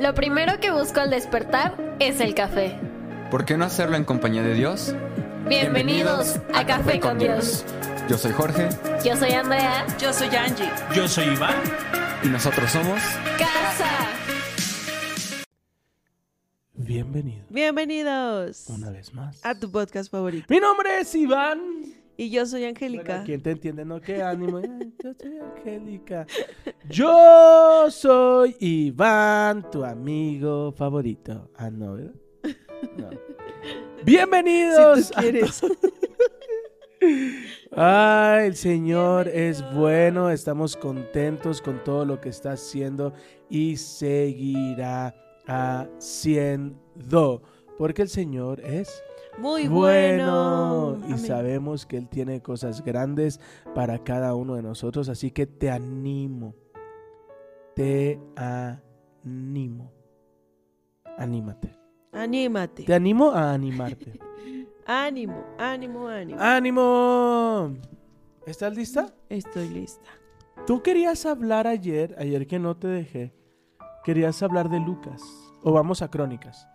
Lo primero que busco al despertar es el café. ¿Por qué no hacerlo en compañía de Dios? Bienvenidos a Café con Dios. Yo soy Jorge Yo soy Andrea. Yo soy Angie. Yo soy Iván. y nosotros somos... Casa. Bienvenido Bienvenidos una vez más. a tu podcast favorito. Mi nombre es Iván. Y yo soy Bueno, Angélica. ¿Quién te entiende? No, qué ánimo. Yo soy Angélica. Yo soy Iván, tu amigo favorito. Ah, no, ¿verdad? No. Bienvenidos. si tú quieres. Ay, el Señor es bueno, estamos contentos con todo lo que está haciendo y seguirá haciendo, porque el Señor es Muy bueno. y Amén. sabemos que Él tiene cosas grandes para cada uno de nosotros, así que te animo, te animo, anímate, Anímate. te animo a animarte. Ánimo, ánimo, ánimo. ¡Ánimo! ¿Estás lista? Estoy lista. Tú querías hablar ayer, ayer que no te dejé, querías hablar de Lucas. O vamos a Crónicas.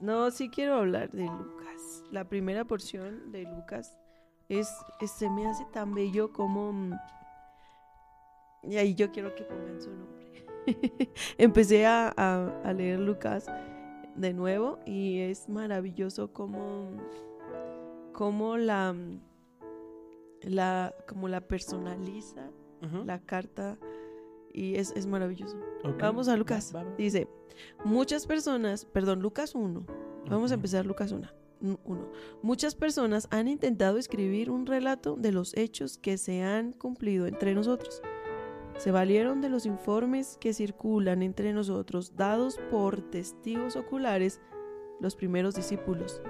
No, sí quiero hablar de Lucas. La primera porción de Lucas es, es- se me hace tan bello como... mm, Y ahí yo quiero que pongan su nombre. Empecé a, a- a leer Lucas de nuevo y es maravilloso como, como la, la, como la personaliza la carta y es, es maravilloso. Ok. Vamos a Lucas. Va, va, va. Dice, muchas personas, perdón, Lucas 1. Vamos a Ok. empezar Lucas 1. Muchas personas han intentado escribir un relato de los hechos que se han cumplido entre nosotros. Se valieron de los informes que circulan entre nosotros dados por testigos oculares los primeros discípulos.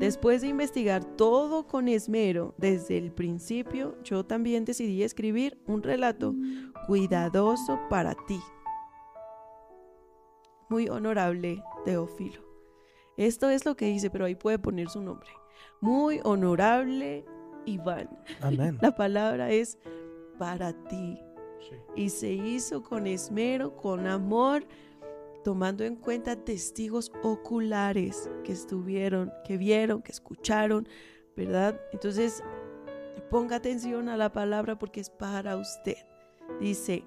Después de investigar todo con esmero desde el principio, yo también decidí escribir un relato cuidadoso para ti. Muy honorable Teófilo. Esto es lo que dice, pero ahí puede poner su nombre. Muy honorable Iván. Amén. La palabra es para ti. Sí. Y se hizo con esmero, con amor, tomando en cuenta testigos oculares que estuvieron, que vieron, que escucharon, ¿verdad? Entonces, ponga atención a la palabra porque es para usted. Dice,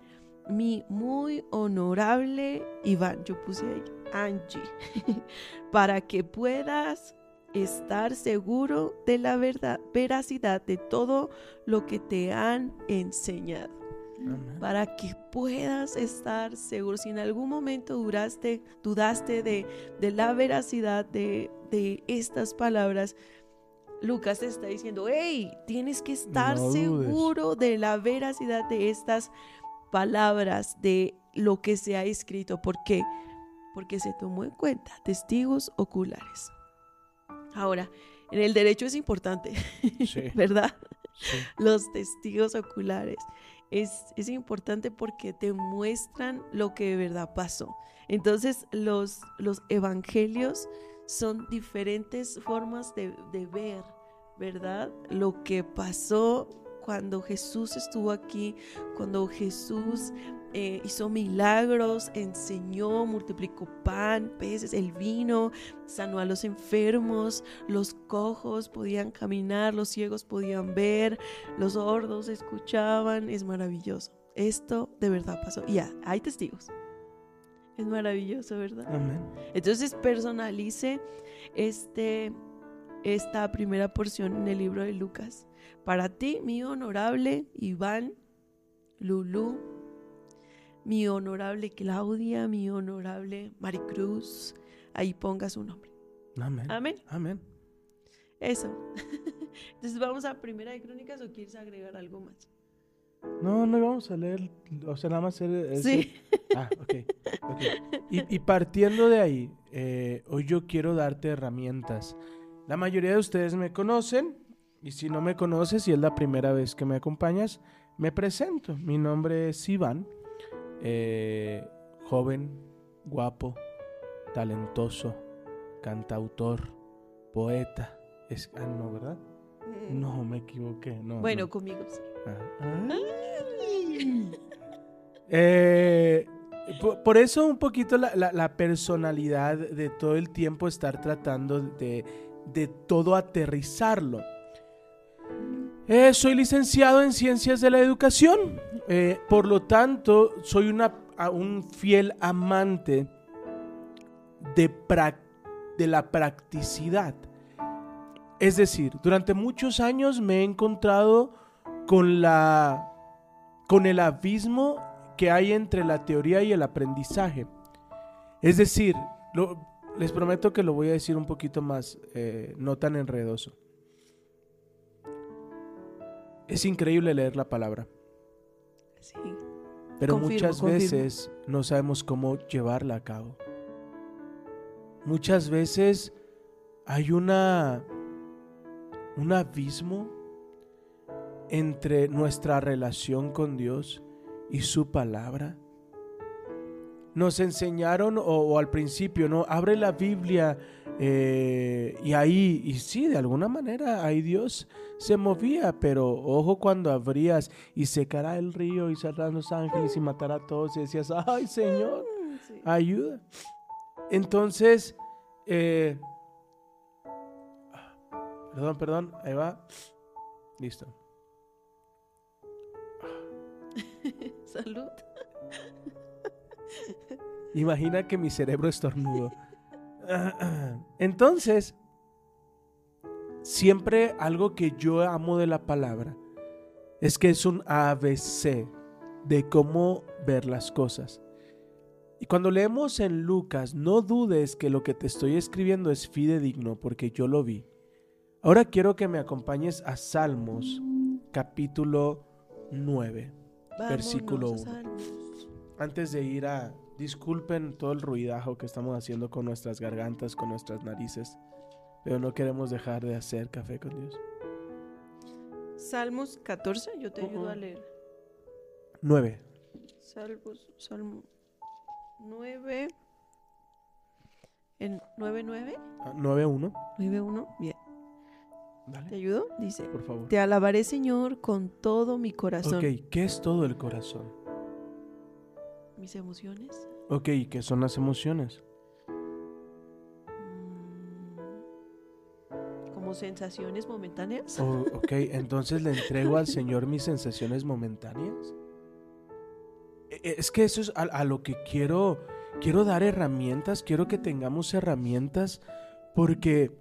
mi muy honorable Iván, yo puse ahí Angie, para que puedas estar seguro de la verdad, veracidad de todo lo que te han enseñado Amén. para que puedas estar seguro. Si en algún momento duraste, dudaste de, de la veracidad de, de estas palabras, Lucas te está diciendo, hey, tienes que estar No seguro de la veracidad de estas palabras, de lo que se ha escrito. ¿Por qué? Porque se tomó en cuenta testigos oculares. Ahora, en el derecho es importante, Sí. ¿verdad? Sí. los testigos oculares. Es, es importante porque te muestran lo que de verdad pasó. Entonces, los, los evangelios son diferentes formas de, de ver, ¿verdad? Lo que pasó cuando Jesús estuvo aquí, cuando Jesús eh, hizo milagros, enseñó, multiplicó pan, peces, el vino, sanó a los enfermos, los cojos podían caminar, los ciegos podían ver, los sordos escuchaban, es maravilloso. Esto de verdad pasó. Y ya, hay testigos. Es maravilloso, ¿verdad? Amén. Entonces personalice este, esta primera porción en el libro de Lucas. Para ti, mi honorable Iván, Lulú, mi honorable Claudia, mi honorable Maricruz, ahí ponga su nombre. Amén. Amén. Amén. Eso. Entonces vamos a Primera de Crónicas o quieres agregar algo más. No, no íbamos a leer, o sea, nada más hacer ese- Sí. Ah, ok. y partiendo de ahí, eh, hoy yo quiero darte herramientas. La mayoría de ustedes me conocen, y si no me conoces y es la primera vez que me acompañas, me presento. Mi nombre es Iván, eh, joven, guapo, talentoso, cantautor, poeta. Es, ah, no, ¿verdad? No, me equivoqué. No, Bueno, no. conmigo sí. Ah. Eh, Por, por eso un poquito la, la- la personalidad de todo el tiempo estar tratando de, de todo aterrizarlo. Eh, soy licenciado en Ciencias de la Educación, eh, por lo tanto soy un fiel amante de, la practicidad. Es decir, durante muchos años me he encontrado con el abismo que hay entre la teoría y el aprendizaje. Es decir, les prometo que lo voy a decir un poquito más, eh, no tan enredoso. Es increíble leer la palabra, Sí. pero Confirmo, muchas confirmo. veces no sabemos cómo llevarla a cabo. Muchas veces hay una un abismo entre nuestra relación con Dios y su palabra. Nos enseñaron, o, o al principio, ¿no? Abre la Biblia eh, y ahí, y sí, de alguna manera ahí Dios se movía, pero ojo cuando abrías y secará el río y cerrarán los ángeles y matará a todos y decías, ay Señor, Sí. ayuda. Entonces, eh, perdón, perdón, ahí va. Listo. Salud. Imagina que mi cerebro estornudo. Entonces, siempre algo que yo amo de la palabra es que es un ABC de cómo ver las cosas. Y cuando leemos en Lucas, no dudes que lo que te estoy escribiendo es fidedigno, porque yo lo vi. Ahora quiero que me acompañes a Salmos, capítulo 9, versículo 1. Antes de ir a... Disculpen todo el ruidajo que estamos haciendo con nuestras gargantas, con nuestras narices, pero no queremos dejar de hacer café con Dios. Salmos 14, yo te ayudo a leer. 9. Salmos, Salmo 9. ¿En 9.9? 9.1. 9.1, bien. ¿Te Dale, ayudo? Dice, por favor. te alabaré Señor con todo mi corazón. Ok, ¿qué es todo el corazón? Mis emociones. Ok, ¿qué son las emociones? mm, Como sensaciones momentáneas. O- ok, entonces le entrego al Señor mis sensaciones momentáneas. E- e- Es que eso es a, a lo que quiero, quiero dar herramientas, quiero que tengamos herramientas, porque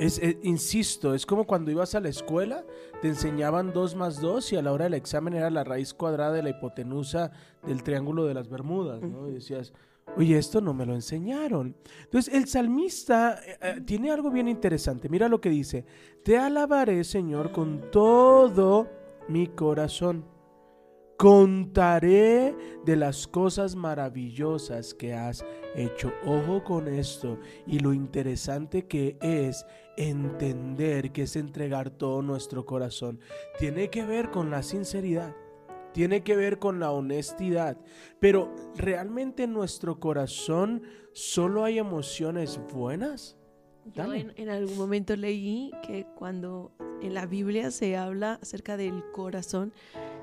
es, eh, insisto, es como cuando ibas a la escuela, te enseñaban 2 más 2 y a la hora del examen era la raíz cuadrada de la hipotenusa del triángulo de las Bermudas, ¿no? Y decías, oye, esto no me lo enseñaron. Entonces, el salmista eh, eh, tiene algo bien interesante. Mira lo que dice, te alabaré, Señor, con todo mi corazón. Contaré de las cosas maravillosas que has hecho. Ojo con esto y lo interesante que es entender que es entregar todo nuestro corazón. Tiene que ver con la sinceridad. Tiene que ver con la honestidad. Pero ¿realmente en nuestro corazón solo hay emociones buenas? Yo Dale. en, en algún momento leí que cuando en la Biblia se habla acerca del corazón,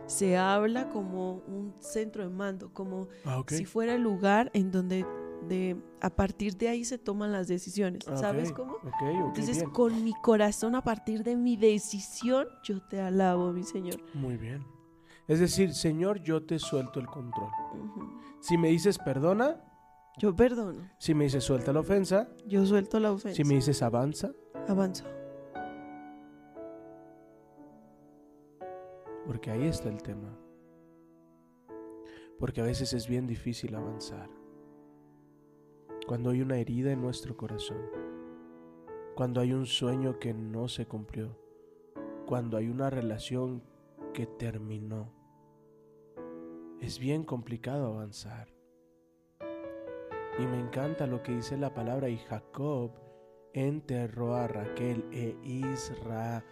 se habla como un centro de mando, como Ah, si fuera el lugar en donde de, a partir de ahí se toman las decisiones. Ah, ¿Sabes cómo? Entonces, bien. con mi corazón, a partir de mi decisión, yo te alabo, mi Señor. Muy bien. Es decir, Señor, yo te suelto el control. Si me dices perdona, Yo perdono, si me dices suelta la ofensa, yo suelto la ofensa, si me dices avanza, avanzo. Porque ahí está el tema. Porque a veces es bien difícil avanzar. Cuando hay una herida en nuestro corazón, cuando hay un sueño que no se cumplió, cuando hay una relación que terminó, es bien complicado avanzar. Y me encanta lo que dice la palabra y Jacob enterró a Raquel e Israel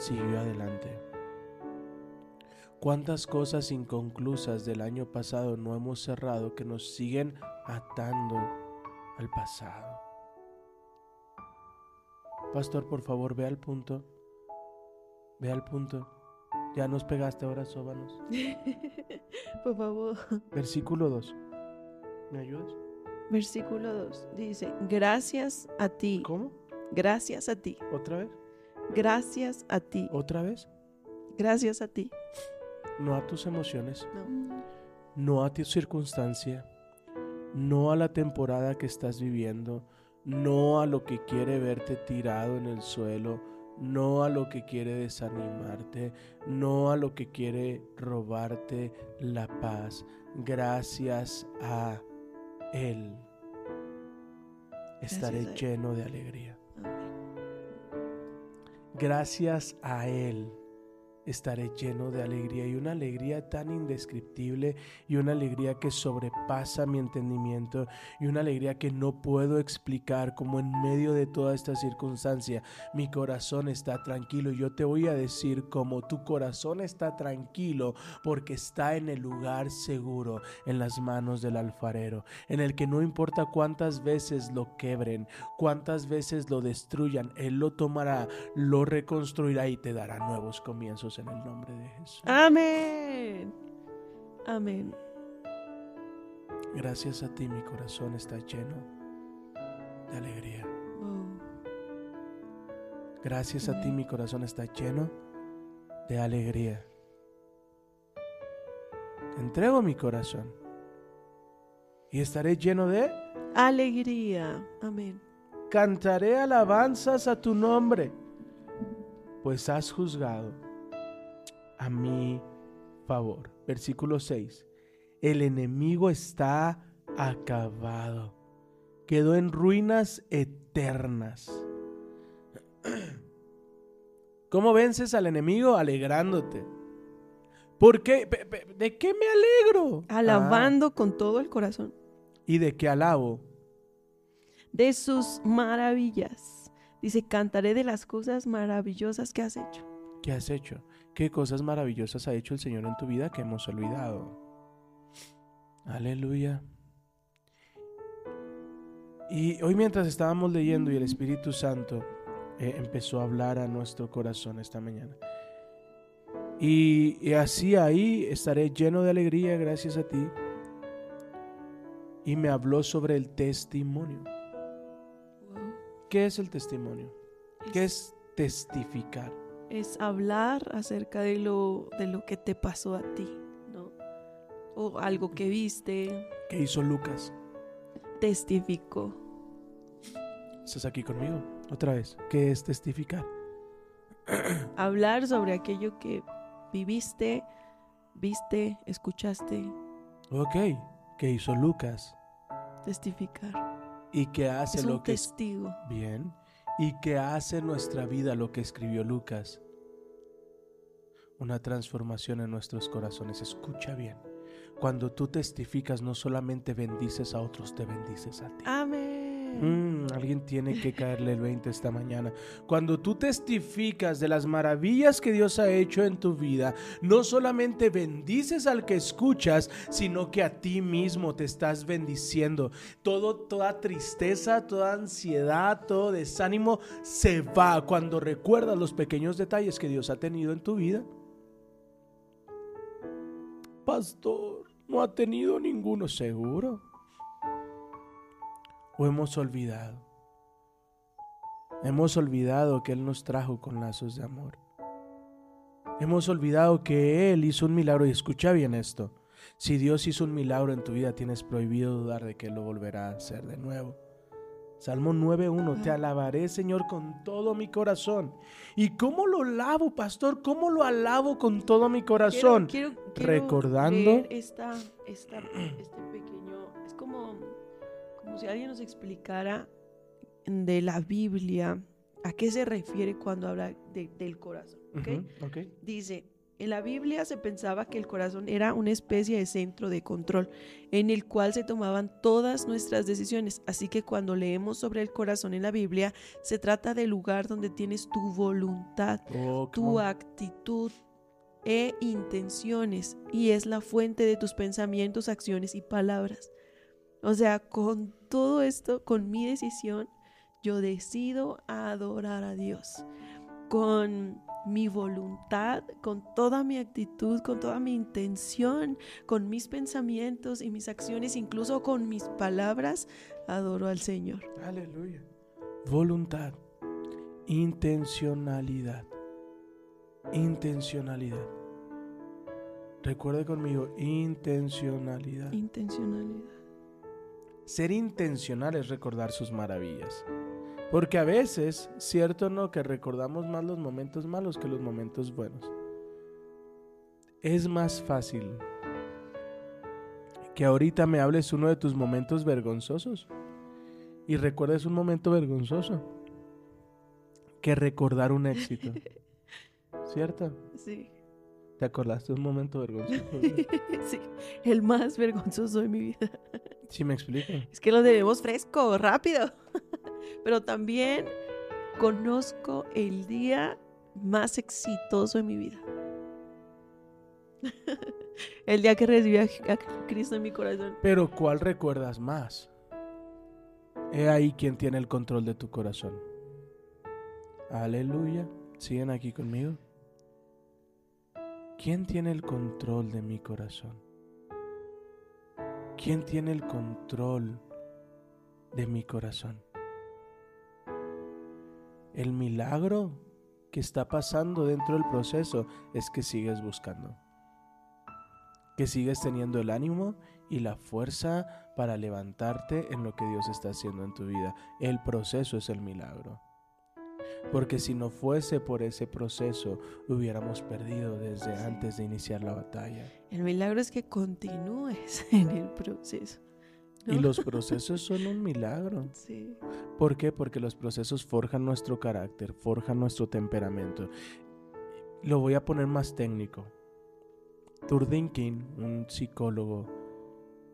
siguió adelante. ¿Cuántas cosas inconclusas del año pasado no hemos cerrado que nos siguen atando al pasado? Pastor, por favor, ve al punto. Ve al punto. Ya nos pegaste ahora, sóbanos. por favor. Versículo 2. ¿Me ayudas? Versículo 2 dice, gracias a ti, ¿Cómo? gracias a ti, ¿Otra vez? Gracias a ti, ¿Otra vez? gracias a ti. No a tus emociones, No. no a tu circunstancia, no a la temporada que estás viviendo, no a lo que quiere verte tirado en el suelo, no a lo que quiere desanimarte, no a lo que quiere robarte la paz. Gracias a Él estaré Gracias a Él. lleno de alegría. Gracias a Él estaré lleno de alegría y una alegría tan indescriptible y una alegría que sobrepasa mi entendimiento y una alegría que no puedo explicar como en medio de toda esta circunstancia mi corazón está tranquilo. Yo te voy a decir como tu corazón está tranquilo porque está en el lugar seguro, en las manos del alfarero, en el que no importa cuántas veces lo quebren, cuántas veces lo destruyan, Él lo tomará, lo reconstruirá y te dará nuevos comienzos en el nombre de Jesús. Amén. Amén. Gracias a ti mi corazón está lleno de alegría. Oh, Gracias a ti mi corazón está lleno de alegría. Entrego mi corazón y estaré lleno de... Alegría. Amén. Cantaré alabanzas a tu nombre, pues has juzgado a mi favor. Versículo 6. El enemigo está acabado. Quedó en ruinas eternas. ¿Cómo vences al enemigo? Alegrándote. ¿Por qué? ¿De qué me alegro? Alabando con todo el corazón Ah, ¿Y de qué alabo? de sus maravillas. Dice, cantaré de las cosas maravillosas que has hecho. ¿Qué has hecho? ¿Qué cosas maravillosas ha hecho el Señor en tu vida que hemos olvidado? Aleluya. Y hoy mientras estábamos leyendo y el Espíritu Santo eh, empezó a hablar a nuestro corazón esta mañana. Y, y así ahí estaré lleno de alegría gracias a ti. Y me habló sobre el testimonio. ¿Qué es el testimonio? ¿Qué es testificar? Es hablar acerca de lo, de lo que te pasó a ti, ¿no? O algo que viste, ¿Qué hizo Lucas? testificó. ¿Estás aquí conmigo? Otra vez. ¿Qué es testificar? Hablar sobre aquello que viviste, viste, escuchaste, Ok. ¿Qué hizo Lucas? testificar. ¿Y qué hace Es lo un que... testigo. Bien. ¿Y qué hace en nuestra vida lo que escribió Lucas? Una transformación en nuestros corazones. Escucha bien. Cuando tú testificas, no solamente bendices a otros, te bendices a ti. Amén. Mm, alguien tiene que caerle el 20 esta mañana. Cuando tú testificas de las maravillas que Dios ha hecho en tu vida, no solamente bendices al que escuchas, sino que a ti mismo te estás bendiciendo. Todo, toda tristeza, toda ansiedad, todo desánimo se va cuando recuerdas los pequeños detalles que Dios ha tenido en tu vida. Pastor, no ha tenido ninguno seguro o hemos olvidado. Hemos olvidado que Él nos trajo con lazos de amor. Hemos olvidado que Él hizo un milagro y escucha bien esto. Si Dios hizo un milagro en tu vida, tienes prohibido dudar de que Él lo volverá a hacer de nuevo. Salmo 9.1, te alabaré Señor con todo mi corazón. ¿Y cómo lo alabo, pastor? ¿Cómo lo alabo con todo mi corazón? Quiero, quiero- quiero recordando- leer esta, esta- este pequeño, es como, como si alguien nos explicara de la Biblia a qué se refiere cuando habla de- del corazón. ¿ok? Ujú, ok. Dice, en la Biblia se pensaba que el corazón era una especie de centro de control en el cual se tomaban todas nuestras decisiones. Así que cuando leemos sobre el corazón en la Biblia, se trata del lugar donde tienes tu voluntad, Oh, tu on. actitud e intenciones y es la fuente de tus pensamientos, acciones y palabras. O sea, con todo esto, con mi decisión, yo decido adorar a Dios. Con mi voluntad, con toda mi actitud, con toda mi intención, con mis pensamientos y mis acciones, incluso con mis palabras, adoro al Señor. Aleluya. Voluntad, intencionalidad, intencionalidad. Recuerde conmigo, intencionalidad. Intencionalidad. Ser intencional es recordar sus maravillas. Porque a veces, cierto no, que recordamos más los momentos malos que los momentos buenos. Es más fácil que ahorita me hables uno de tus momentos vergonzosos y recuerdes un momento vergonzoso que recordar un éxito. ¿Cierto? Sí. ¿Te acordaste de un momento vergonzoso? sí, el más vergonzoso de mi vida. Sí, me explico. Es que lo debemos fresco, rápido. Pero también conozco el día más exitoso de mi vida. el día que recibí a Cristo en mi corazón. Pero ¿cuál recuerdas más? He ahí quien tiene el control de tu corazón. Aleluya. ¿Siguen aquí conmigo? ¿Quién tiene el control de mi corazón? ¿Quién tiene el control de mi corazón? El milagro que está pasando dentro del proceso es que sigues buscando. Que sigues teniendo el ánimo y la fuerza para levantarte en lo que Dios está haciendo en tu vida. El proceso es el milagro. Porque si no fuese por ese proceso, hubiéramos perdido desde antes de iniciar la batalla. El milagro es que continúes en el proceso. Y los procesos son un milagro. Sí. ¿Por qué? Porque los procesos forjan nuestro carácter, forjan nuestro temperamento. Lo voy a poner más técnico. Turdinkin, un psicólogo,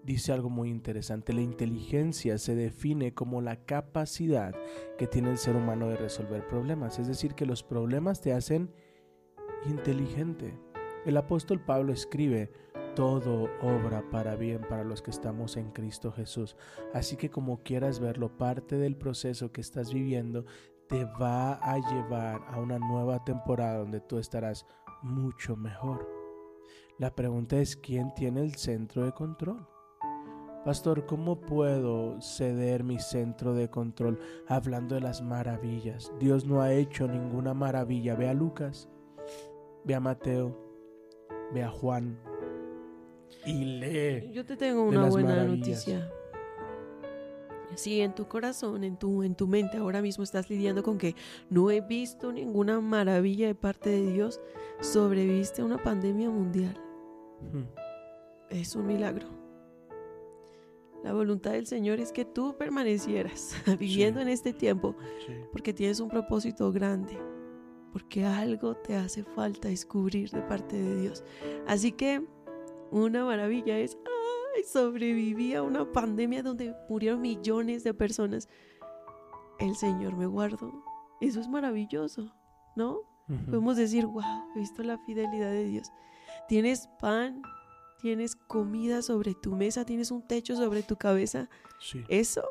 dice algo muy interesante. La inteligencia se define como la capacidad que tiene el ser humano de resolver problemas. Es decir, que los problemas te hacen inteligente. El apóstol Pablo escribe, todo obra para bien para los que estamos en Cristo Jesús. Así que como quieras verlo, parte del proceso que estás viviendo te va a llevar a una nueva temporada donde tú estarás mucho mejor. La pregunta es, ¿quién tiene el centro de control? Pastor, ¿cómo puedo ceder mi centro de control hablando de las maravillas? Dios no ha hecho ninguna maravilla. Ve a Lucas, ve a Mateo, ve a Juan, y lee. Yo te tengo una buena noticia. Si en tu corazón, en tu, en tu mente ahora mismo estás lidiando con que no he visto ninguna maravilla de parte de Dios, sobreviviste a una pandemia mundial. Es un milagro. La voluntad del Señor es que tú permanecieras viviendo en este tiempo porque tienes un propósito grande, porque algo te hace falta descubrir de parte de Dios. Así que una maravilla es, ay, sobreviví a una pandemia donde murieron millones de personas. El Señor me guardó. Eso es maravilloso, ¿no? Podemos decir, wow, he visto la fidelidad de Dios. Tienes pan, tienes comida sobre tu mesa, tienes un techo sobre tu cabeza. Sí. Eso,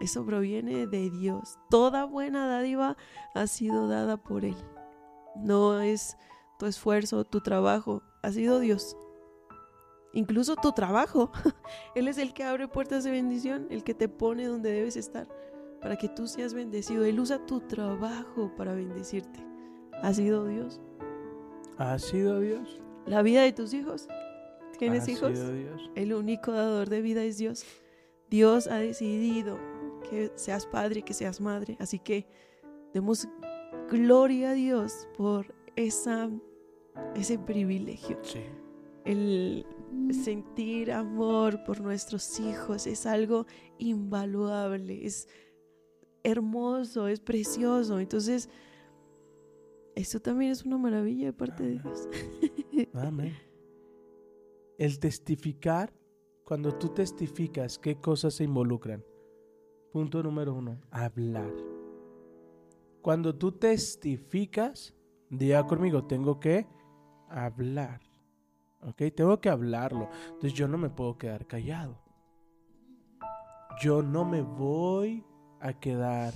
eso proviene de Dios. Toda buena dádiva ha sido dada por Él. No es tu esfuerzo, tu trabajo, ha sido Dios incluso tu trabajo. Él es el que abre puertas de bendición, el que te pone donde debes estar para que tú seas bendecido. Él usa tu trabajo para bendecirte. ¿Ha sido Dios? ¿Ha sido Dios? La vida de tus hijos. ¿Tienes ¿Ha hijos? sido Dios? El único dador de vida es Dios. Dios ha decidido que seas padre, que seas madre. Así que demos gloria a Dios por esa, ese privilegio. Sí. El sentir amor por nuestros hijos es algo invaluable, es hermoso, es precioso. Entonces, eso también es una maravilla de parte de Dios. Amén. El testificar, cuando tú testificas, ¿qué cosas se involucran? Punto número uno, hablar. Cuando tú testificas, diga conmigo, tengo que hablar. ¿Ok? Tengo que hablarlo. Entonces yo no me puedo quedar callado. Yo no me voy a quedar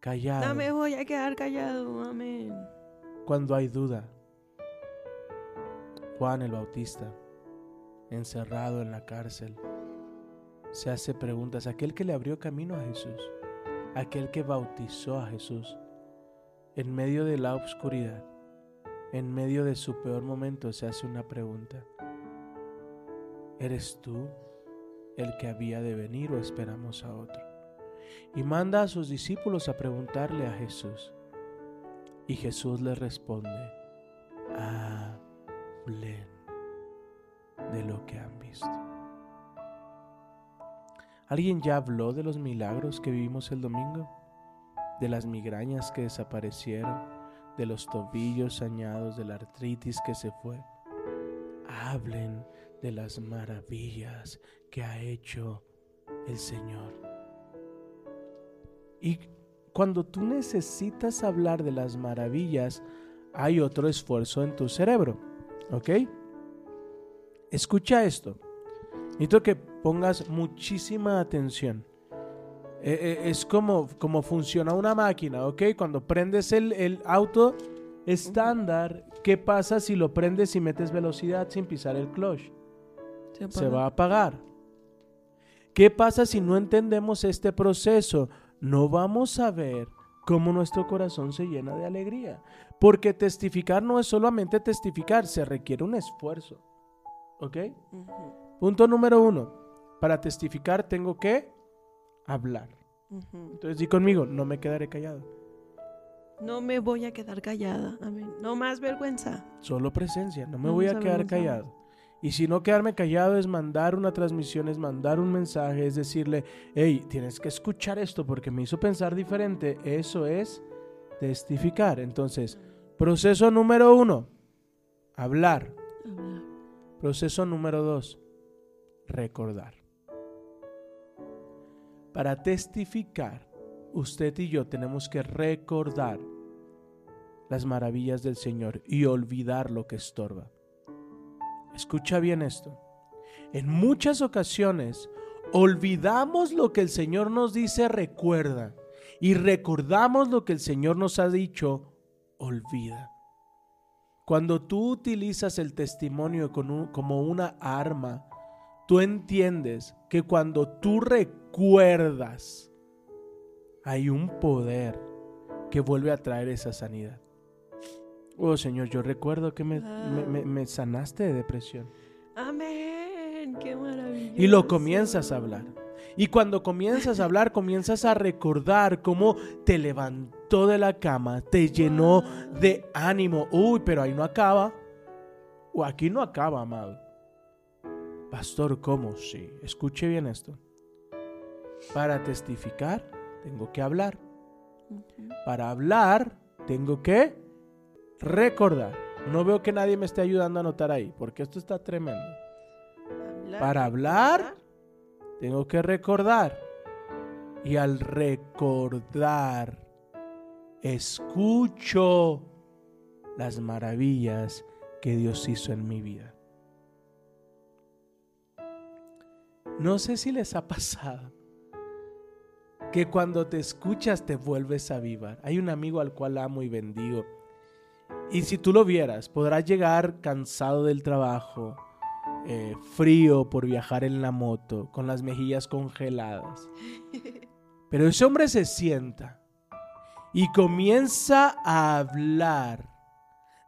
callado. No me voy a quedar callado, amén. cuando hay duda. Juan el Bautista, encerrado en la cárcel, se hace preguntas. Aquel que le abrió camino a Jesús, aquel que bautizó a Jesús, en medio de la oscuridad, en medio de su peor momento, se hace una pregunta. ¿Eres tú el que había de venir o esperamos a otro? Y manda a sus discípulos a preguntarle a Jesús. Y Jesús les responde, hablen de lo que han visto. ¿Alguien ya habló de los milagros que vivimos el domingo? De las migrañas que desaparecieron, de los tobillos sañados, de la artritis que se fue. Hablen de las maravillas que ha hecho el Señor. Y cuando tú necesitas hablar de las maravillas, hay otro esfuerzo en tu cerebro. ¿Ok? Escucha esto. Necesito que pongas muchísima atención. Eh, eh, es como, como funciona una máquina, ¿ok? Cuando prendes el, el auto estándar, ¿qué pasa si lo prendes y metes velocidad sin pisar el clutch? Se va a apagar. ¿Qué pasa si no entendemos este proceso? No vamos a ver cómo nuestro corazón se llena de alegría. Porque testificar no es solamente testificar, se requiere un esfuerzo. ¿Ok? Punto número uno. Para testificar tengo que hablar. Entonces di conmigo, no me quedaré callado. No me voy a quedar callada. Amén. No más vergüenza. Solo presencia, no me No voy a quedar callado. Y si no quedarme callado es mandar una transmisión, es mandar un mensaje, es decirle, hey, tienes que escuchar esto porque me hizo pensar diferente. Eso es testificar. Entonces, proceso número uno, hablar. Hablar. Proceso número dos, recordar. Para testificar, usted y yo tenemos que recordar las maravillas del Señor y olvidar lo que estorba. Escucha bien esto. En muchas ocasiones olvidamos lo que el Señor nos dice, recuerda. Y recordamos lo que el Señor nos ha dicho, olvida. Cuando tú utilizas el testimonio como una arma, tú entiendes que cuando tú recuerdas, hay un poder que vuelve a traer esa sanidad. Oh Señor, yo recuerdo que me, me- me- me sanaste de depresión. Amén. Qué maravilla. Y lo comienzas a hablar. Y cuando comienzas a hablar, comienzas a recordar cómo te levantó de la cama, te llenó de ánimo. Uy, pero ahí no acaba. O aquí no acaba, amado. Pastor, ¿cómo? Sí. Escuche bien esto. Para testificar, tengo que hablar. Para hablar, tengo que recordar. No veo que nadie me esté ayudando a anotar ahí, porque esto está tremendo. Hablar. Para hablar, tengo que recordar. Y al recordar, escucho las maravillas que Dios hizo en mi vida. No sé si les ha pasado que cuando te escuchas te vuelves a avivar. Hay un amigo al cual amo y bendigo. Y si tú lo vieras, podrás llegar cansado del trabajo, eh, frío por viajar en la moto, con las mejillas congeladas. Pero ese hombre se sienta y comienza a hablar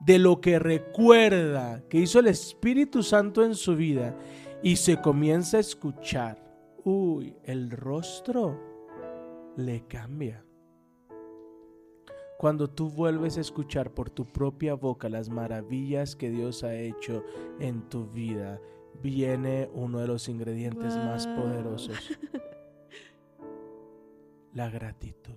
de lo que recuerda que hizo el Espíritu Santo en su vida y se comienza a escuchar. Uy, el rostro le cambia. Cuando tú vuelves a escuchar por tu propia boca las maravillas que Dios ha hecho en tu vida, viene uno de los ingredientes más poderosos. La gratitud.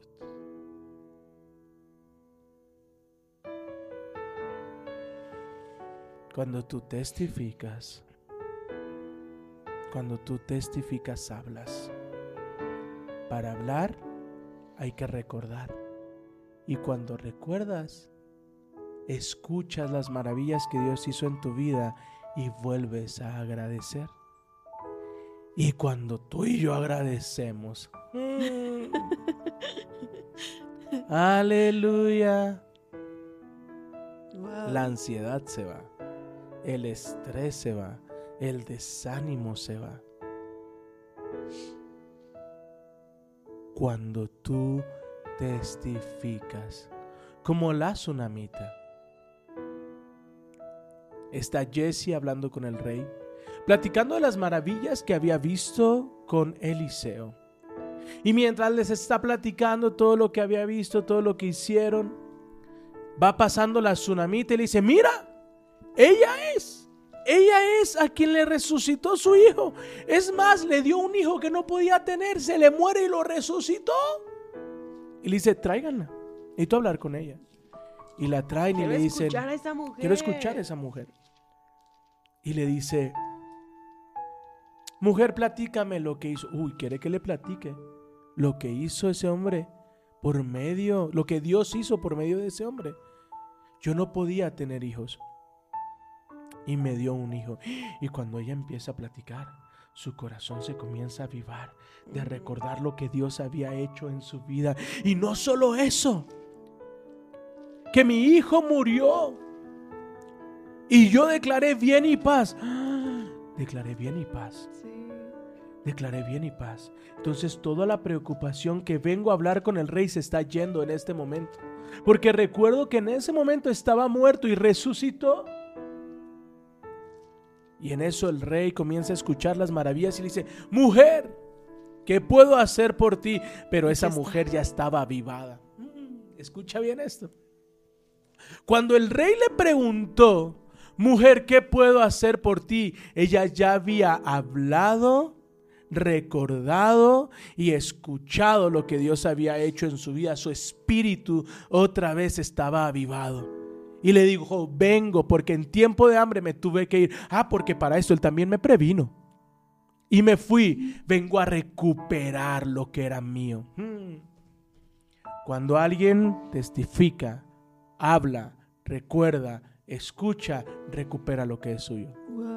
Cuando tú testificas, cuando tú testificas, hablas. Para hablar hay que recordar. Y cuando recuerdas, escuchas las maravillas que Dios hizo en tu vida y vuelves a agradecer. Y cuando tú y yo agradecemos, aleluya, Wow. La ansiedad se va. El estrés se va. El desánimo se va. Cuando tú testificas, como la tsunamita. Está Jesse hablando con el rey, platicando de las maravillas que había visto con Eliseo. Y mientras les está platicando todo lo que había visto, todo lo que hicieron, va pasando la tsunamita y le dice, mira, ella es, ella es a quien le resucitó su hijo. Es más, le dio un hijo que no podía tener, se le muere y lo resucitó. Y le dice, tráiganla, necesito hablar con ella. Y la traen y le dicen, escuchar a esa mujer. quiero escuchar a esa mujer. Y le dice, mujer, platícame lo que hizo. Uy, quiere que le platique lo que hizo ese hombre por medio, lo que Dios hizo por medio de ese hombre. Yo no podía tener hijos. Y me dio un hijo. Y cuando ella empieza a platicar, su corazón se comienza a avivar de recordar lo que Dios había hecho en su vida. Y no solo eso, que mi hijo murió. Y yo declaré bien y paz. Declaré bien y paz. Declaré bien y paz. Entonces toda la preocupación que vengo a hablar con el rey se está yendo en este momento. Porque recuerdo que en ese momento estaba muerto y resucitó. Y en eso el rey comienza a escuchar las maravillas y le dice, mujer, ¿qué puedo hacer por ti? Pero esa mujer ya estaba avivada. Escucha bien esto. Cuando el rey le preguntó, mujer, ¿qué puedo hacer por ti? Ella ya había hablado, recordado y escuchado lo que Dios había hecho en su vida. Su espíritu otra vez estaba avivado. Y le dijo, vengo porque en tiempo de hambre me tuve que ir. Ah, porque para eso él también me previno. Y me fui, vengo a recuperar lo que era mío. Hmm. Cuando alguien testifica, habla, recuerda, escucha, recupera lo que es suyo.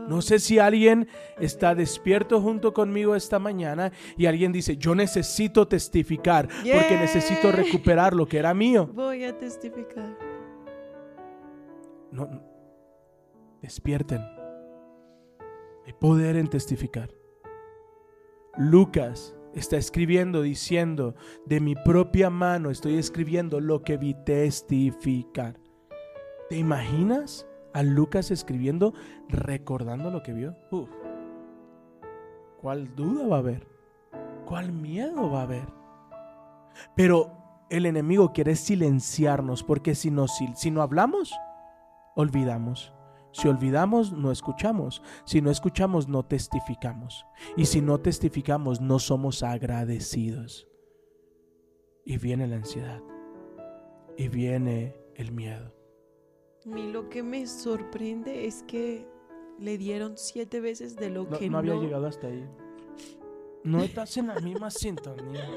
No sé si alguien está despierto junto conmigo esta mañana y alguien dice, yo necesito testificar porque necesito recuperar lo que era mío. Voy a testificar. No, no. despierten. Hay poder en testificar. Lucas está escribiendo diciendo, de mi propia mano estoy escribiendo lo que vi testificar. ¿Te imaginas a Lucas escribiendo recordando lo que vio? ¿Cuál duda va a haber? ¿Cuál miedo va a haber? Pero el enemigo quiere silenciarnos porque si no, si, si no hablamos, olvidamos. Si olvidamos, no escuchamos. Si no escuchamos, no testificamos. Y si no testificamos, no somos agradecidos. Y viene la ansiedad. Y viene el miedo. Mí lo que me sorprende es que le dieron siete veces de lo No, que no había no. llegado hasta ahí. No estás en la misma sintonía.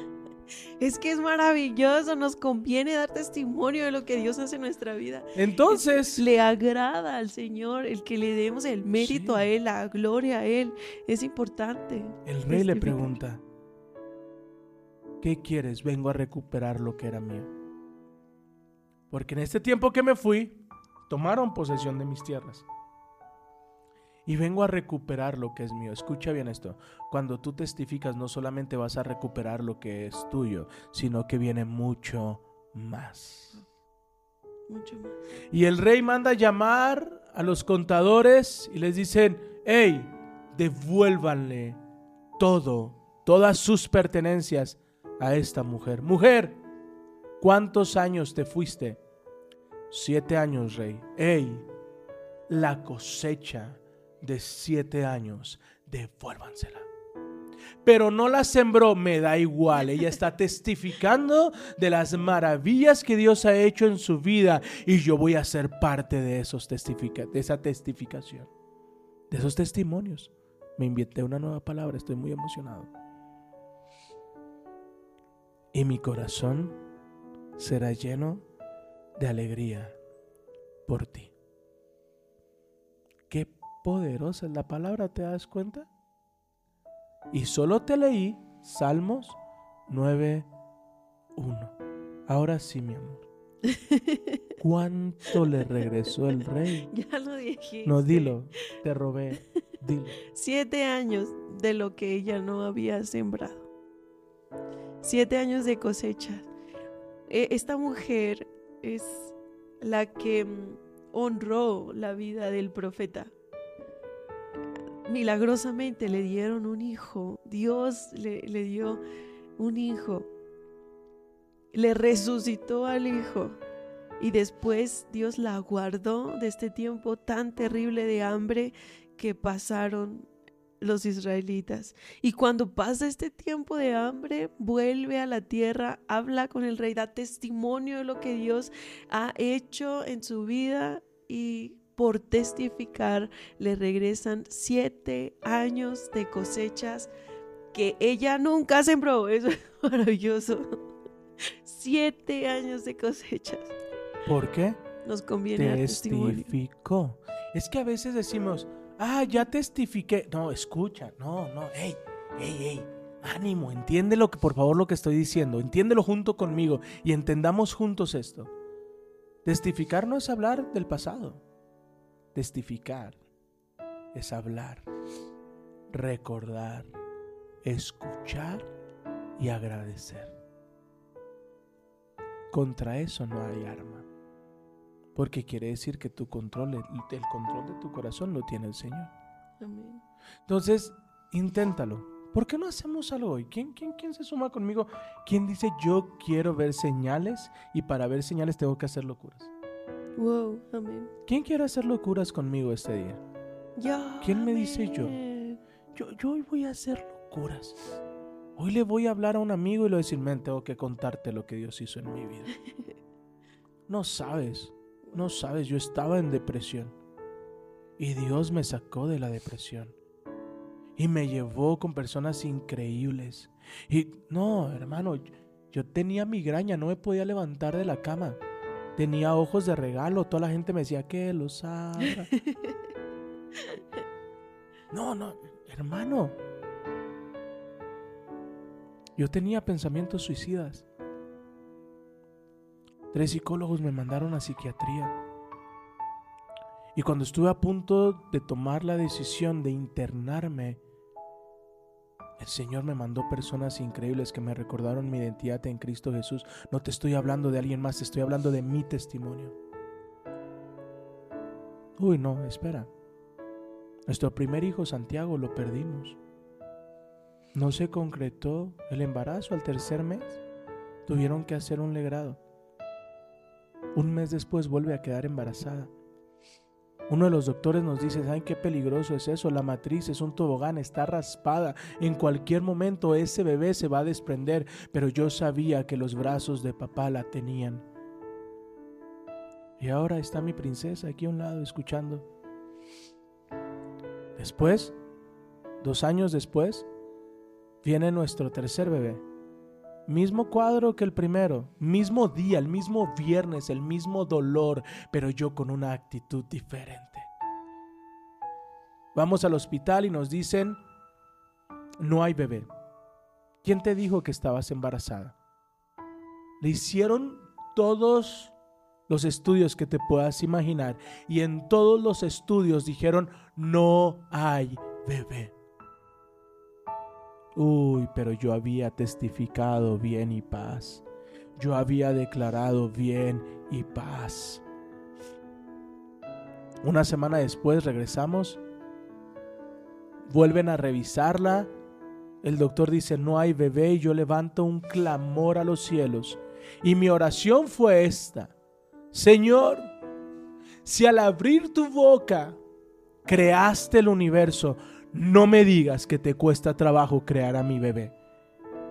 Es que es maravilloso, nos conviene dar testimonio de lo que Dios hace en nuestra vida. Entonces, Le agrada al Señor el que le demos el mérito Sí. a Él, la gloria a Él. Es importante. el rey le pregunta, ¿qué quieres? Vengo a recuperar lo que era mío. Porque en este tiempo que me fui, tomaron posesión de mis tierras. Y vengo a recuperar lo que es mío. Escucha bien esto. Cuando tú testificas, no solamente vas a recuperar lo que es tuyo, sino que viene mucho más. Mucho más. Y el rey manda llamar a los contadores y les dicen, hey, devuélvanle todo, todas sus pertenencias a esta mujer. Mujer, ¿cuántos años te fuiste? Siete años, rey. Hey, la cosecha de siete años, devuélvansela. Pero no la sembró, me da igual. Ella está testificando de las maravillas que Dios ha hecho en su vida y yo voy a ser parte de, esos testifica de esa testificación, de esos testimonios. Me inventé una nueva palabra, estoy muy emocionado. Y mi corazón será lleno de alegría por ti. Qué poderosa es la palabra, ¿te das cuenta? Y solo te leí Salmos 9.1. Ahora sí, mi amor. cuánto le regresó el rey? Ya lo dije. No, dilo, te robé, dilo. Siete años de lo que ella no había sembrado. Siete años de cosecha. E- Esta mujer es la que mm, honró la vida del profeta. Milagrosamente le dieron un hijo. Dios le, le dio un hijo. Le resucitó al hijo. Y después Dios la guardó de este tiempo tan terrible de hambre que pasaron los israelitas. Y cuando pasa este tiempo de hambre, vuelve a la tierra, habla con el rey, da testimonio de lo que Dios ha hecho en su vida y por testificar le regresan siete años de cosechas que ella nunca sembró. Eso es maravilloso. Siete años de cosechas. ¿Por qué? Nos conviene. Testificó. Es que a veces decimos, ah, ya testifiqué. No, escucha, no, no, hey, hey, hey. Ánimo, entiende lo que, por favor, lo que estoy diciendo. Entiéndelo junto conmigo y entendamos juntos esto. Testificar no es hablar del pasado. Testificar es hablar, recordar, escuchar y agradecer. Contra eso no hay arma. Porque quiere decir que tu control, el, control de tu corazón lo tiene el Señor. Amén. Entonces, inténtalo. ¿Por qué no hacemos algo hoy? ¿Quién, quién, ¿Quién se suma conmigo? ¿Quién dice yo quiero ver señales y para ver señales tengo que hacer locuras? Wow, amén. ¿Quién quiere hacer locuras conmigo este día? Ya. ¿Quién me dice yo? Yo, yo hoy voy a hacer locuras. Hoy le voy a hablar a un amigo y le voy a decir, men, tengo que contarte lo que Dios hizo en mi vida. No sabes, no sabes, yo estaba en depresión. Y Dios me sacó de la depresión. Y me llevó con personas increíbles. Y no, hermano, yo- yo tenía migraña, no me podía levantar de la cama. Tenía ojos de regalo, toda la gente me decía que los abra. No, no, hermano. Yo tenía pensamientos suicidas. Tres psicólogos me mandaron a psiquiatría. Y cuando estuve a punto de tomar la decisión de internarme, el Señor me mandó personas increíbles que me recordaron mi identidad en Cristo Jesús. No te estoy hablando de alguien más, te estoy hablando de mi testimonio. Uy, no, espera. Nuestro primer hijo, Santiago, lo perdimos. No se concretó el embarazo al tercer mes. Tuvieron que hacer un legrado. Un mes después vuelve a quedar embarazada. Uno de los doctores nos dice, ¿saben qué peligroso es eso? La matriz es un tobogán, está raspada. En cualquier momento ese bebé se va a desprender. Pero yo sabía que los brazos de papá la tenían. Y ahora está mi princesa aquí a un lado escuchando. Después, dos años después, viene nuestro tercer bebé. Mismo cuadro que el primero, mismo día, el mismo viernes, el mismo dolor, pero yo con una actitud diferente. Vamos al hospital y nos dicen, no hay bebé. ¿Quién te dijo que estabas embarazada? Le hicieron todos los estudios que te puedas imaginar y en todos los estudios dijeron, no hay bebé. Uy, pero yo había testificado bien y paz. Yo había declarado bien y paz. Una semana después regresamos. Vuelven a revisarla. El doctor dice, no hay bebé y yo levanto un clamor a los cielos. Y mi oración fue esta. Señor, si al abrir tu boca creaste el universo, no me digas que te cuesta trabajo crear a mi bebé.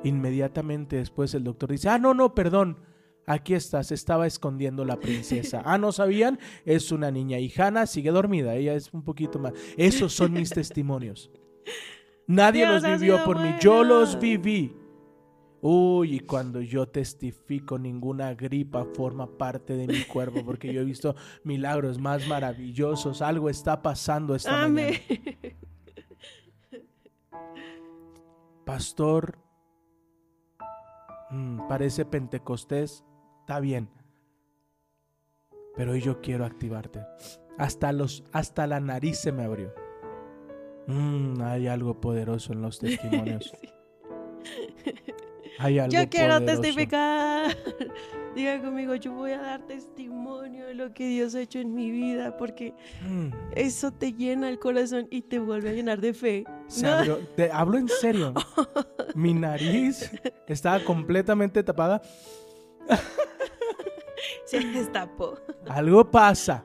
Inmediatamente después el doctor dice, ah, no, no, perdón, aquí está, se estaba escondiendo la princesa. Ah, ¿no sabían? Es una niña y Hannah sigue dormida, ella es un poquito más. Esos son mis testimonios. Nadie Dios los vivió por mí, yo los viví. Uy, y cuando yo testifico, ninguna gripa forma parte de mi cuerpo, porque yo he visto milagros más maravillosos. Algo está pasando esta Amén. mañana. Pastor, mm, parece Pentecostés, está bien. Pero hoy yo quiero activarte. Hasta, los, hasta la nariz se me abrió. Mm, hay algo poderoso en los testimonios. Sí. Hay algo Yo quiero poderoso. testificar. Diga conmigo, yo voy a dar testimonio de lo que Dios ha hecho en mi vida, porque Mm, eso te llena el corazón y te vuelve a llenar de fe. se No. abrió. Te hablo en serio. Mi nariz estaba completamente tapada. Se destapó. Algo pasa.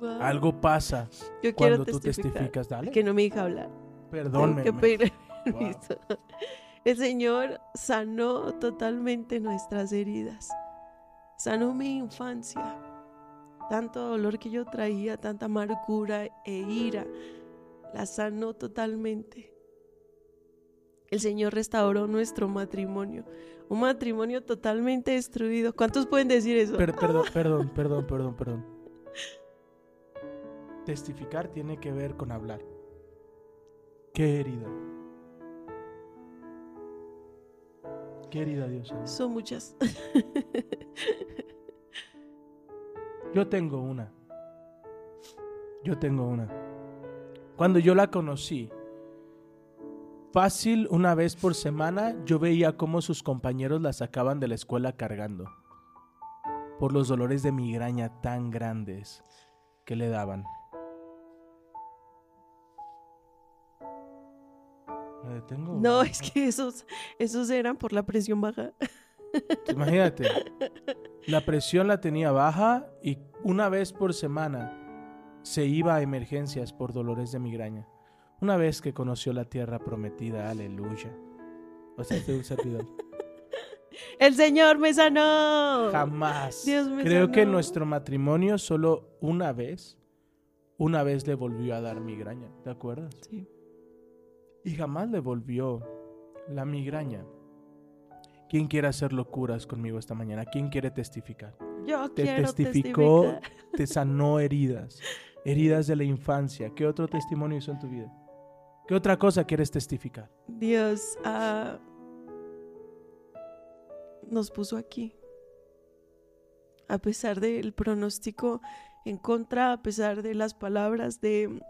Wow. Algo pasa Yo quiero cuando tú testificas. Dale. Que no me deja hablar. Perdón. Tengo que Wow. El Señor sanó totalmente nuestras heridas. Sanó mi infancia. Tanto dolor que yo traía, tanta amargura e ira, la sanó totalmente. El Señor restauró nuestro matrimonio. Un matrimonio totalmente destruido. ¿Cuántos pueden decir eso? Per- perdón, perdón, perdón, perdón, perdón. Testificar tiene que ver con hablar. ¿Qué herida? ¿Qué herida Dios? sanó? Son muchas. Yo tengo una. Yo tengo una. Cuando yo la conocí, fácil una vez por semana, yo veía cómo sus compañeros la sacaban de la escuela cargando. Por los dolores de migraña tan grandes que le daban. ¿Me detengo? No, es que esos, esos eran por la presión baja. Imagínate, la presión la tenía baja y una vez por semana se iba a emergencias por dolores de migraña. Una vez que conoció la tierra prometida, aleluya. O sea, este un servidor. El Señor me sanó. Jamás. Dios me Creo que sanó. nuestro matrimonio solo una vez, una vez le volvió a dar migraña, ¿te acuerdas? Sí. Y jamás le volvió la migraña. ¿Quién quiere hacer locuras conmigo esta mañana? ¿Quién quiere testificar? Yo te quiero testificó, testificar. te sanó heridas, heridas de la infancia. ¿Qué otro testimonio hizo en tu vida? ¿Qué otra cosa quieres testificar? Dios ah, nos puso aquí. A pesar del pronóstico en contra, a pesar de las palabras de,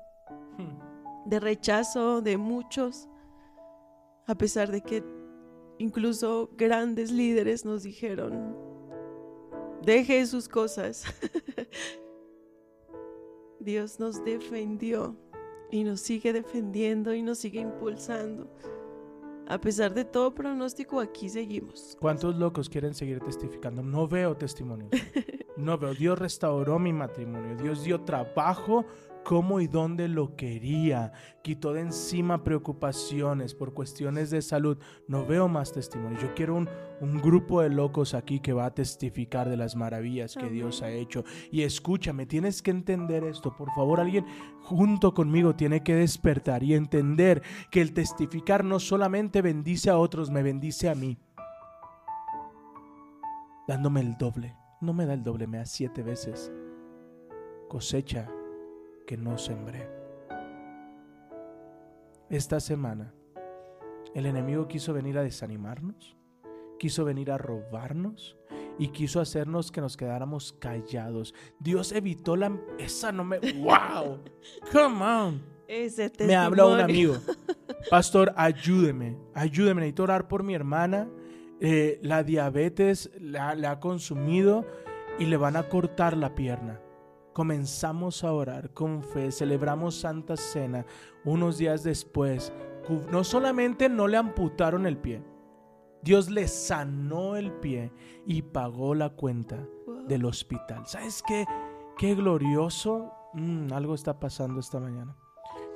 de rechazo de muchos, a pesar de que incluso grandes líderes nos dijeron, deje sus cosas. Dios nos defendió y nos sigue defendiendo y nos sigue impulsando. A pesar de todo pronóstico, aquí seguimos. ¿Cuántos locos quieren seguir testificando? No veo testimonios. No veo. Dios restauró mi matrimonio. Dios dio trabajo como y dónde lo quería. Quitó de encima preocupaciones por cuestiones de salud. No veo más testimonios. Yo quiero un, un grupo de locos aquí que va a testificar de las maravillas que Dios ha hecho. Y escúchame, tienes que entender esto. Por favor, alguien junto conmigo tiene que despertar y entender que el testificar no solamente bendice a otros, me bendice a mí dándome el doble. No me da el doble, me da siete veces. Cosecha que no sembré. Esta semana, el enemigo quiso venir a desanimarnos, quiso venir a robarnos y quiso hacernos que nos quedáramos callados. Dios evitó la... Esa no me... ¡Wow! ¡Come on! Ese Me habla un amigo. Pastor, ayúdeme. Ayúdeme. Necesito orar por mi hermana. Eh, la diabetes la, la ha consumido y le van a cortar la pierna. Comenzamos a orar con fe. Celebramos Santa Cena. Unos días después, no solamente no le amputaron el pie, Dios le sanó el pie y pagó la cuenta del hospital. ¿Sabes qué? Qué glorioso. Mm, algo está pasando esta mañana.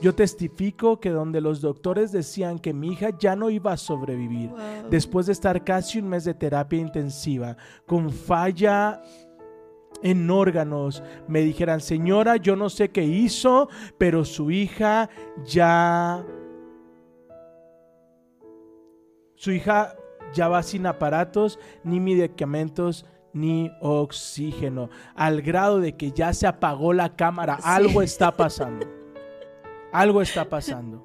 Yo testifico que donde los doctores decían que mi hija ya no iba a sobrevivir, Wow. después de estar casi un mes de terapia intensiva, con falla en órganos, me dijeran, señora, yo no sé qué hizo, pero su hija ya... Su hija ya va sin aparatos, ni medicamentos, ni oxígeno, al grado de que ya se apagó la cámara. Sí. Algo está pasando. Algo está pasando.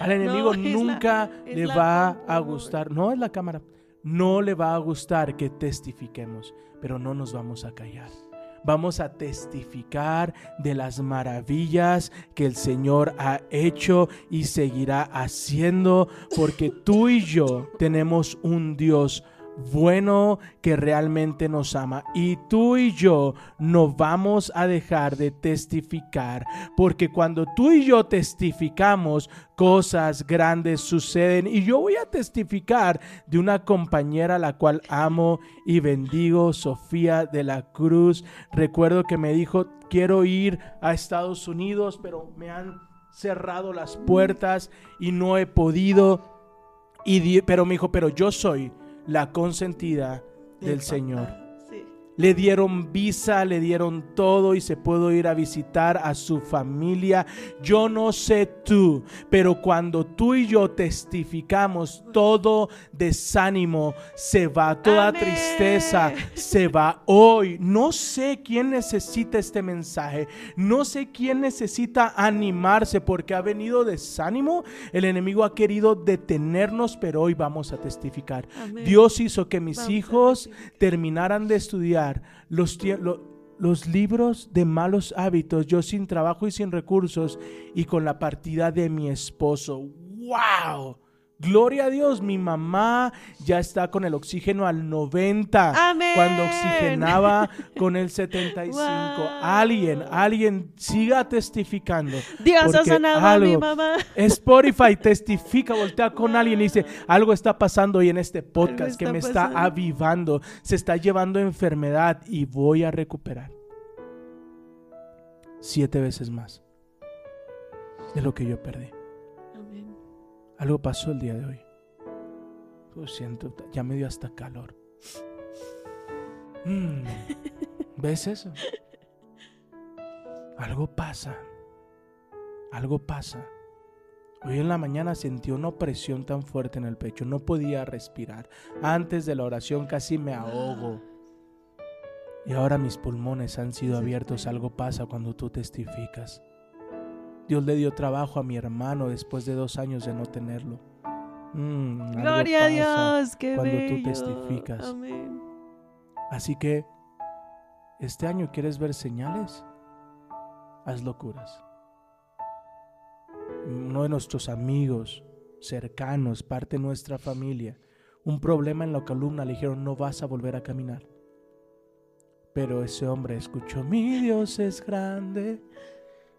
Al enemigo nunca le va a gustar. No es la cámara. no le va a gustar que testifiquemos, pero no nos vamos a callar. Vamos a testificar de las maravillas que el Señor ha hecho y seguirá haciendo, porque tú y yo tenemos un Dios bueno que realmente nos ama. Y tú y yo no vamos a dejar de testificar, porque cuando tú y yo testificamos, cosas grandes suceden. Y yo voy a testificar de una compañera a la cual amo y bendigo, Sofía de la Cruz. Recuerdo que me dijo, quiero ir a Estados Unidos, pero me han cerrado las puertas y no he podido. Y pero me dijo, pero yo soy la consentida del Señor. Le dieron visa, le dieron todo y se pudo ir a visitar a su familia. Yo no sé tú, pero cuando tú y yo testificamos, todo desánimo se va, toda tristeza se va hoy. No sé quién necesita este mensaje, no sé quién necesita animarse porque ha venido desánimo. El enemigo ha querido detenernos, pero hoy vamos a testificar. Dios hizo que mis hijos terminaran de estudiar los, libros de malos hábitos, yo sin trabajo y sin recursos y con la partida de mi esposo. ¡Wow! Gloria a Dios, mi mamá ya está con el oxígeno al 90 Amén. cuando oxigenaba con el 75. Alguien, alguien siga testificando. Dios ha sanado a mi mamá. Spotify testifica, voltea con alguien y dice, algo está pasando hoy en este podcast que me está avivando, se está llevando enfermedad y voy a recuperar. Siete veces más de lo que yo perdí. Algo pasó el día de hoy. Lo siento, ya me dio hasta calor. Mm, ¿Ves eso? Algo pasa. Algo pasa. Hoy en la mañana sentí una opresión tan fuerte en el pecho. No podía respirar. Antes de la oración casi me ahogo. Y ahora mis pulmones han sido abiertos. Algo pasa cuando tú testificas. Dios le dio trabajo a mi hermano después de dos años de no tenerlo. Mm, Gloria a Dios, qué cuando tú testificas. Así que, ¿este año quieres ver señales? Haz locuras. Uno de nuestros amigos cercanos, parte de nuestra familia, un problema en la columna, le dijeron, no vas a volver a caminar. Pero ese hombre escuchó, mi Dios es grande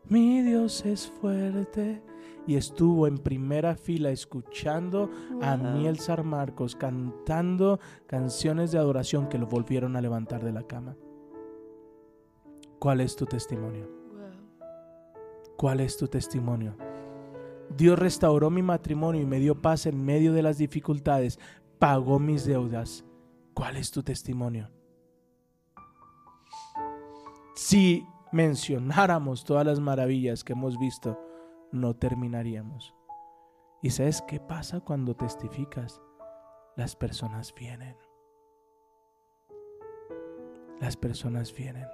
mi Dios es fuerte. Y estuvo en primera fila escuchando a Miel San Marcos cantando canciones de adoración que lo volvieron a levantar de la cama. ¿Cuál es tu testimonio? ¿Cuál es tu testimonio? Dios restauró mi matrimonio y me dio paz en medio de las dificultades, pagó mis deudas. ¿Cuál es tu testimonio? Si mencionáramos todas las maravillas que hemos visto, no terminaríamos. ¿Y sabes qué pasa cuando testificas? Las personas vienen. Las personas vienen.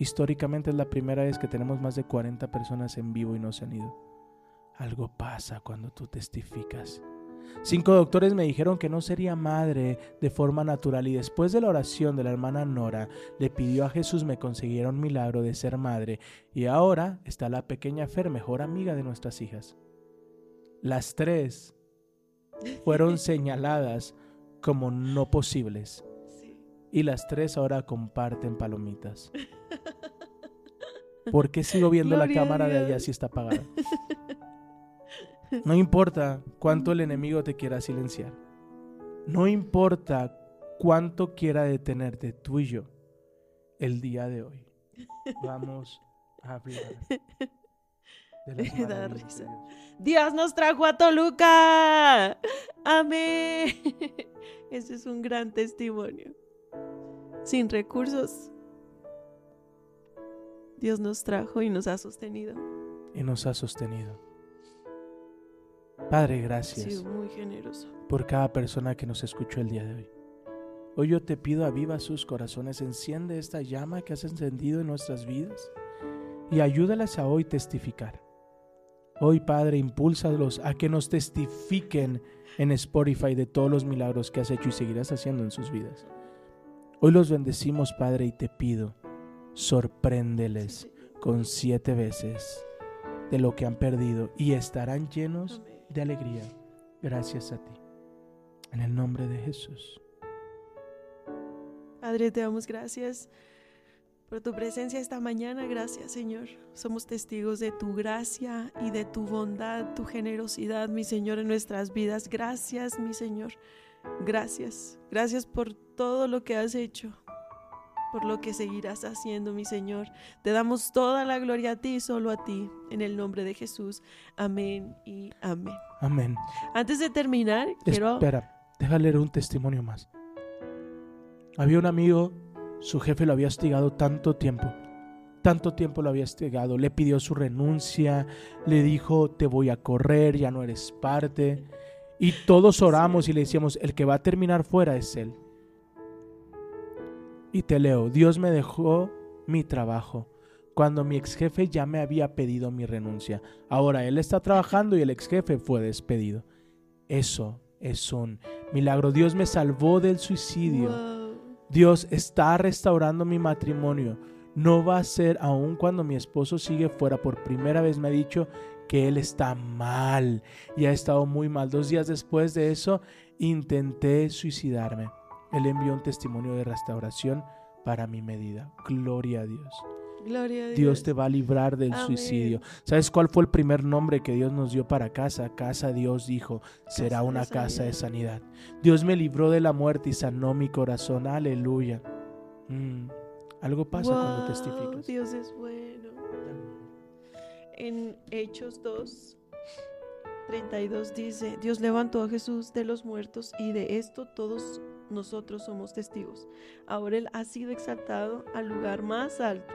Históricamente es la primera vez que tenemos más de 40 personas en vivo y no se han ido. Algo pasa cuando tú testificas. Cinco doctores me dijeron que no sería madre de forma natural y después de la oración de la hermana Nora le pidió a Jesús me consiguiera un milagro de ser madre y ahora está la pequeña Fer, mejor amiga de nuestras hijas. Las tres fueron señaladas como no posibles y las tres ahora comparten palomitas. ¿Por qué sigo viendo la cámara de allá si está apagada? No importa cuánto el enemigo te quiera silenciar. No importa cuánto quiera detenerte tú y yo el día de hoy. Vamos a hablar de da risa. Dios nos trajo a Toluca. Amén. Ese es un gran testimonio. Sin recursos, Dios nos trajo y nos ha sostenido. Y nos ha sostenido. Padre, gracias. muy generoso. Por cada persona que nos escuchó el día de hoy. Hoy yo te pido aviva sus corazones, enciende esta llama que has encendido en nuestras vidas y ayúdalas a hoy testificar. Hoy, Padre, impúlsalos a que nos testifiquen en Spotify de todos los milagros que has hecho y seguirás haciendo en sus vidas. Hoy los bendecimos, Padre, y te pido, sorpréndeles con siete veces de lo que han perdido y estarán llenos Amén. De alegría gracias a ti. En el nombre de Jesús. Padre, te damos gracias por tu presencia esta mañana. Gracias, Señor. Somos testigos de tu gracia y de tu bondad, tu generosidad, mi Señor, en nuestras vidas. Gracias, mi Señor. Gracias. Gracias por todo lo que has hecho, por lo que seguirás haciendo, mi Señor. Te damos toda la gloria a ti y solo a ti, en el nombre de Jesús. Amén y amén. Amén. Antes de terminar, quiero... Espera, deja leer un testimonio más. Había un amigo, su jefe lo había hostigado tanto tiempo, tanto tiempo lo había hostigado, le pidió su renuncia, le dijo, te voy a correr, ya no eres parte. Y todos oramos y le decíamos, el que va a terminar fuera es él. Y te leo, Dios me dejó mi trabajo cuando mi ex jefe ya me había pedido mi renuncia. Ahora él está trabajando y el ex jefe fue despedido. Eso es un milagro. Dios me salvó del suicidio. Wow. Dios está restaurando mi matrimonio. No va a ser aun cuando mi esposo sigue fuera. Por primera vez me ha dicho que él está mal y ha estado muy mal. Dos días después de eso intenté suicidarme. Él envió un testimonio de restauración para mi medida. Gloria a Dios. Gloria a Dios. Dios te va a librar del Amén. suicidio. ¿Sabes cuál fue el primer nombre que Dios nos dio para casa? Casa Dios dijo, será Casa una casa de sanidad. Dios me libró de la muerte y sanó mi corazón. Aleluya. Mm, Algo pasa cuando testificas. Dios es bueno. En Hechos 2, 32 dice, Dios levantó a Jesús de los muertos y de esto todos nosotros somos testigos. Ahora Él ha sido exaltado al lugar más alto,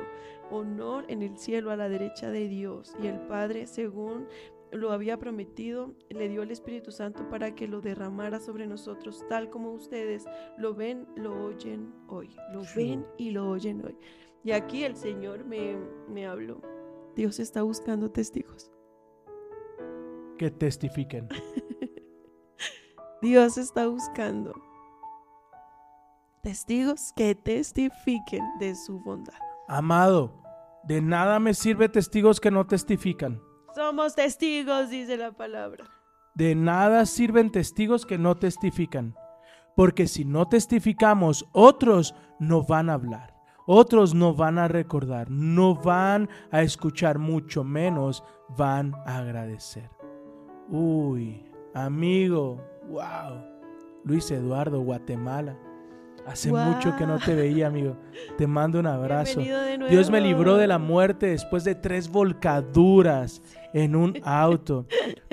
honor en el cielo a la derecha de Dios y el Padre, según lo había prometido, le dio el Espíritu Santo para que lo derramara sobre nosotros, tal como ustedes lo ven, lo oyen hoy. Lo ven y lo oyen hoy. Y aquí el Señor me, me habló. Dios está buscando testigos. Que testifiquen. Dios está buscando testigos que testifiquen de su bondad. Amado, de nada me sirve testigos que no testifican. Somos testigos, dice la palabra. De nada sirven testigos que no testifican. Porque si no testificamos, otros no van a hablar. Otros no van a recordar, no van a escuchar, mucho menos van a agradecer. Uy, amigo, wow. Luis Eduardo, Guatemala. Hace mucho que no te veía, amigo. Te mando un abrazo. Dios me libró de la muerte después de tres volcaduras en un auto.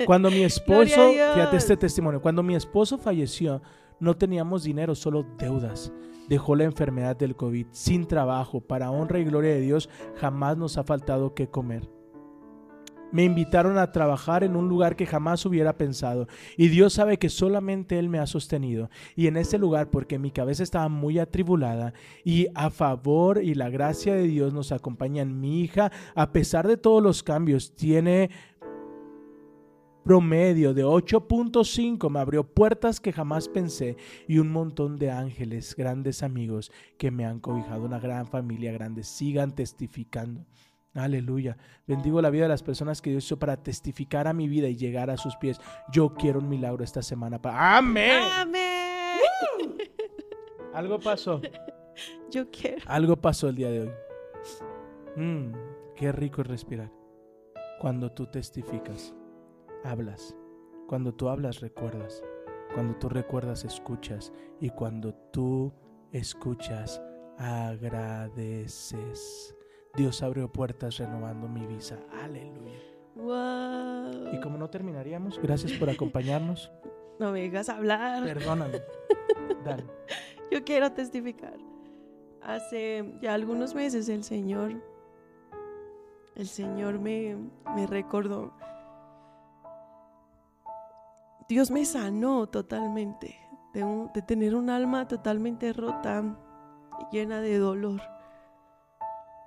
Cuando mi esposo, fíjate este testimonio, cuando mi esposo falleció, no teníamos dinero, solo deudas. Dejó la enfermedad del COVID sin trabajo. Para honra y gloria de Dios, jamás nos ha faltado qué comer. Me invitaron a trabajar en un lugar que jamás hubiera pensado. Y Dios sabe que solamente Él me ha sostenido. Y en ese lugar, porque mi cabeza estaba muy atribulada, y a favor y la gracia de Dios nos acompañan. Mi hija, a pesar de todos los cambios, tiene promedio de 8.5 me abrió puertas que jamás pensé y un montón de ángeles, grandes amigos que me han cobijado, una gran familia grande, sigan testificando. Aleluya. Bendigo la vida de las personas que Dios hizo para testificar a mi vida y llegar a sus pies. Yo quiero un milagro esta semana. para Amén. Amén. Algo pasó. Yo quiero. Algo pasó el día de hoy. Mm, qué rico es respirar. Cuando tú testificas, hablas. Cuando tú hablas, recuerdas. Cuando tú recuerdas, escuchas. Y cuando tú escuchas, agradeces. Dios abrió puertas renovando mi visa. Aleluya. Wow. Y como no terminaríamos, gracias por acompañarnos. No me digas hablar. Perdóname. Dale. Yo quiero testificar. Hace ya algunos meses el Señor, el Señor me, me recordó. Dios me sanó totalmente de, un- de tener un alma totalmente rota y llena de dolor.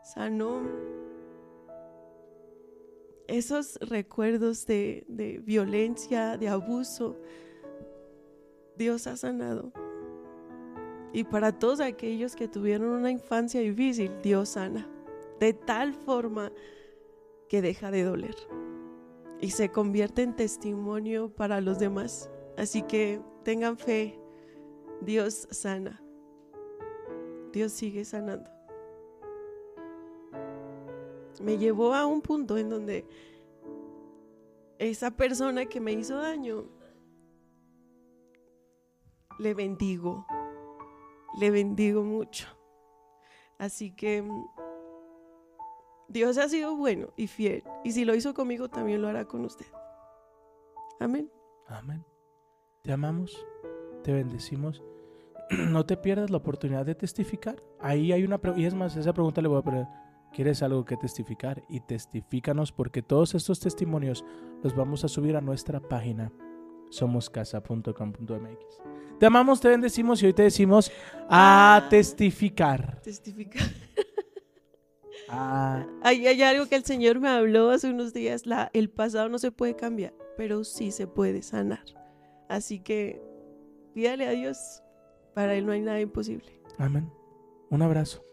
Sanó esos recuerdos de, de violencia, de abuso, Dios ha sanado. Y para todos aquellos que tuvieron una infancia difícil, Dios sana. De tal forma que deja de doler. Y se convierte en testimonio para los demás. Así que tengan fe. Dios sana. Dios sigue sanando. Me llevó a un punto en donde esa persona que me hizo daño, le bendigo, le bendigo mucho. Así que mm, Dios ha sido bueno y fiel. Y si lo hizo conmigo, también lo hará con usted. Amén. Amén. Te amamos, te bendecimos. No te pierdas la oportunidad de testificar. Ahí hay una pregunta, y es más, esa pregunta le voy a poner, ¿quieres algo que testificar? Y testifícanos porque todos estos testimonios los vamos a subir a nuestra página somoscasa.com.mx. Te amamos, te bendecimos y hoy te decimos a testificar. Testificar. Ah, Hay, hay algo que el Señor me habló hace unos días. La, el pasado no se puede cambiar, pero sí se puede sanar. Así que pídale a Dios. Para Él no hay nada imposible. amén. Un abrazo.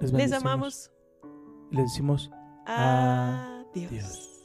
Les bendecimos. amamos. Les decimos Adiós. Dios.